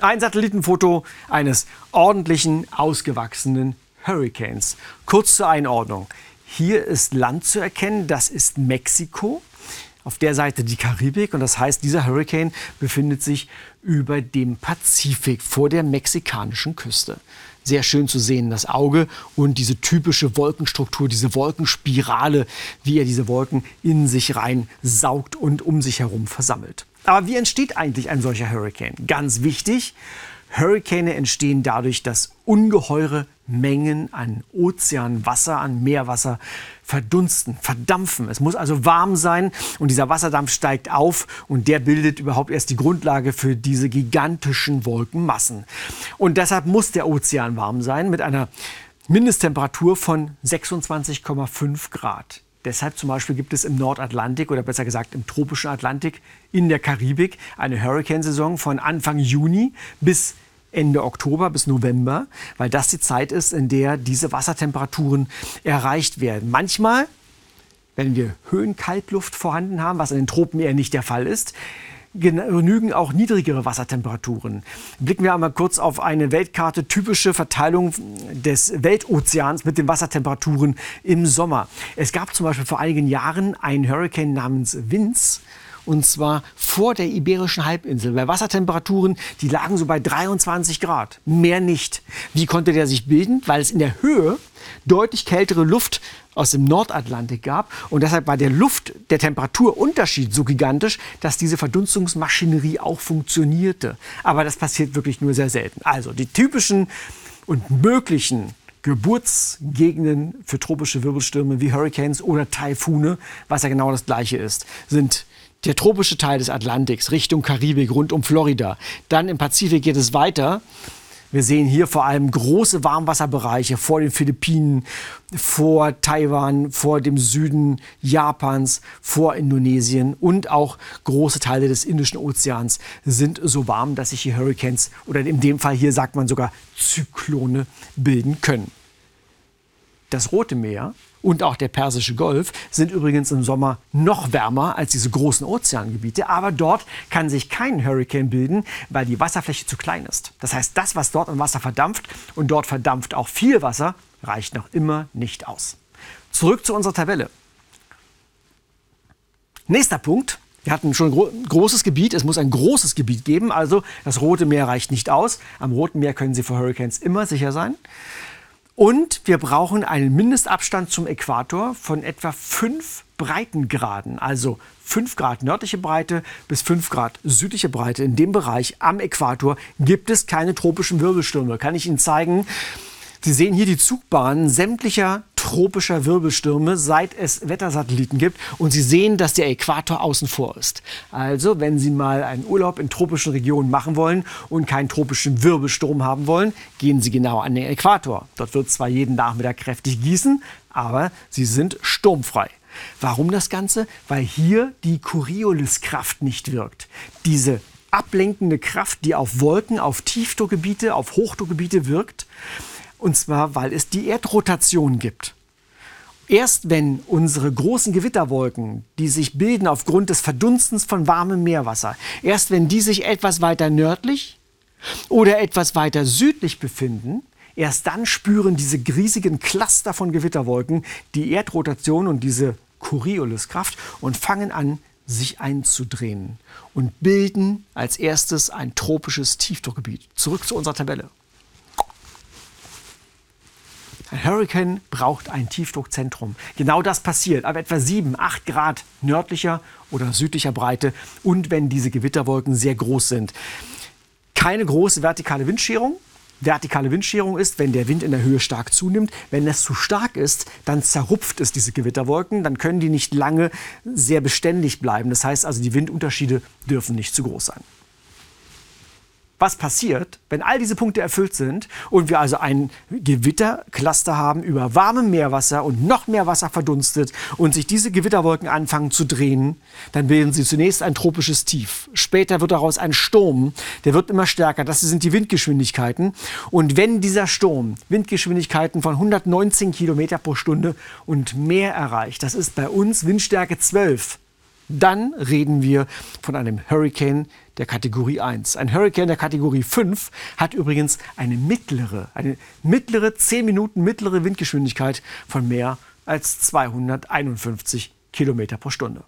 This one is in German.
Ein Satellitenfoto eines ordentlichen, ausgewachsenen Hurricanes. Kurz zur Einordnung. Hier ist Land zu erkennen, das ist Mexiko. Auf der Seite die Karibik und das heißt, dieser Hurricane befindet sich über dem Pazifik vor der mexikanischen Küste. Sehr schön zu sehen, das Auge und diese typische Wolkenstruktur, diese Wolkenspirale, wie er diese Wolken in sich rein saugt und um sich herum versammelt. Aber wie entsteht eigentlich ein solcher Hurricane? Ganz wichtig, Hurricane entstehen dadurch, dass ungeheure Mengen an Ozeanwasser, an Meerwasser verdunsten, verdampfen. Es muss also warm sein und dieser Wasserdampf steigt auf und der bildet überhaupt erst die Grundlage für diese gigantischen Wolkenmassen. Und deshalb muss der Ozean warm sein mit einer Mindesttemperatur von 26,5 Grad. Deshalb zum Beispiel gibt es im Nordatlantik oder besser gesagt im tropischen Atlantik in der Karibik eine Hurrikansaison von Anfang Juni bis Ende Oktober bis November, weil das die Zeit ist, in der diese Wassertemperaturen erreicht werden. Manchmal, wenn wir Höhenkaltluft vorhanden haben, was in den Tropen eher nicht der Fall ist, genügen auch niedrigere Wassertemperaturen. Blicken wir einmal kurz auf eine Weltkarte, typische Verteilung des Weltozeans mit den Wassertemperaturen im Sommer. Es gab zum Beispiel vor einigen Jahren einen Hurricane namens Vince und zwar vor der Iberischen Halbinsel. Bei Wassertemperaturen, die lagen so bei 23 Grad, mehr nicht. Wie konnte der sich bilden? Weil es in der Höhe deutlich kältere Luft aus dem Nordatlantik gab und deshalb war der Luft, der Temperaturunterschied so gigantisch, dass diese Verdunstungsmaschinerie auch funktionierte. Aber das passiert wirklich nur sehr selten. Also die typischen und möglichen Geburtsgegenden für tropische Wirbelstürme wie Hurricanes oder Taifune, was ja genau das gleiche ist, sind der tropische Teil des Atlantiks Richtung Karibik, rund um Florida. Dann im Pazifik geht es weiter. Wir sehen hier vor allem große Warmwasserbereiche vor den Philippinen, vor Taiwan, vor dem Süden Japans, vor Indonesien und auch große Teile des Indischen Ozeans sind so warm, dass sich hier Hurricanes oder in dem Fall hier sagt man sogar Zyklone bilden können. Das Rote Meer und auch der Persische Golf sind übrigens im Sommer noch wärmer als diese großen Ozeangebiete. Aber dort kann sich kein Hurricane bilden, weil die Wasserfläche zu klein ist. Das heißt, das, was dort an Wasser verdampft und dort verdampft auch viel Wasser, reicht noch immer nicht aus. Zurück zu unserer Tabelle. Nächster Punkt. Wir hatten schon ein großes Gebiet, es muss ein großes Gebiet geben, also das Rote Meer reicht nicht aus. Am Roten Meer können Sie vor Hurricanes immer sicher sein. Und wir brauchen einen Mindestabstand zum Äquator von etwa 5 Breitengraden, also 5 Grad nördliche Breite bis 5 Grad südliche Breite. In dem Bereich am Äquator gibt es keine tropischen Wirbelstürme. Kann ich Ihnen zeigen. Sie sehen hier die Zugbahnen sämtlicher tropischer Wirbelstürme, seit es Wettersatelliten gibt. Und Sie sehen, dass der Äquator außen vor ist. Also, wenn Sie mal einen Urlaub in tropischen Regionen machen wollen und keinen tropischen Wirbelsturm haben wollen, gehen Sie genau an den Äquator. Dort wird zwar jeden Nachmittag kräftig gießen, aber Sie sind sturmfrei. Warum das Ganze? Weil hier die Corioliskraft nicht wirkt. Diese ablenkende Kraft, die auf Wolken, auf Tiefdruckgebiete, auf Hochdruckgebiete wirkt. Und zwar, weil es die Erdrotation gibt. Erst wenn unsere großen Gewitterwolken, die sich bilden aufgrund des Verdunstens von warmem Meerwasser, erst wenn die sich etwas weiter nördlich oder etwas weiter südlich befinden, erst dann spüren diese riesigen Cluster von Gewitterwolken die Erdrotation und diese Corioliskraft und fangen an, sich einzudrehen und bilden als erstes ein tropisches Tiefdruckgebiet. Zurück zu unserer Tabelle. Ein Hurricane braucht ein Tiefdruckzentrum. Genau das passiert ab etwa 7, 8 Grad nördlicher oder südlicher Breite und wenn diese Gewitterwolken sehr groß sind. Keine große vertikale Windscherung. Vertikale Windscherung ist, wenn der Wind in der Höhe stark zunimmt. Wenn es zu stark ist, dann zerrupft es diese Gewitterwolken. Dann können die nicht lange sehr beständig bleiben. Das heißt also, die Windunterschiede dürfen nicht zu groß sein was passiert, wenn all diese Punkte erfüllt sind und wir also ein Gewittercluster haben über warmem Meerwasser und noch mehr Wasser verdunstet und sich diese Gewitterwolken anfangen zu drehen, dann bilden sie zunächst ein tropisches Tief. Später wird daraus ein Sturm, der wird immer stärker. Das sind die Windgeschwindigkeiten. Und wenn dieser Sturm Windgeschwindigkeiten von 119 Kilometer pro Stunde und mehr erreicht, das ist bei uns Windstärke 12, dann reden wir von einem Hurricane, der Kategorie 1. Ein Hurricane der Kategorie 5 hat übrigens eine mittlere, eine mittlere 10 Minuten mittlere Windgeschwindigkeit von mehr als 251 Kilometer pro Stunde.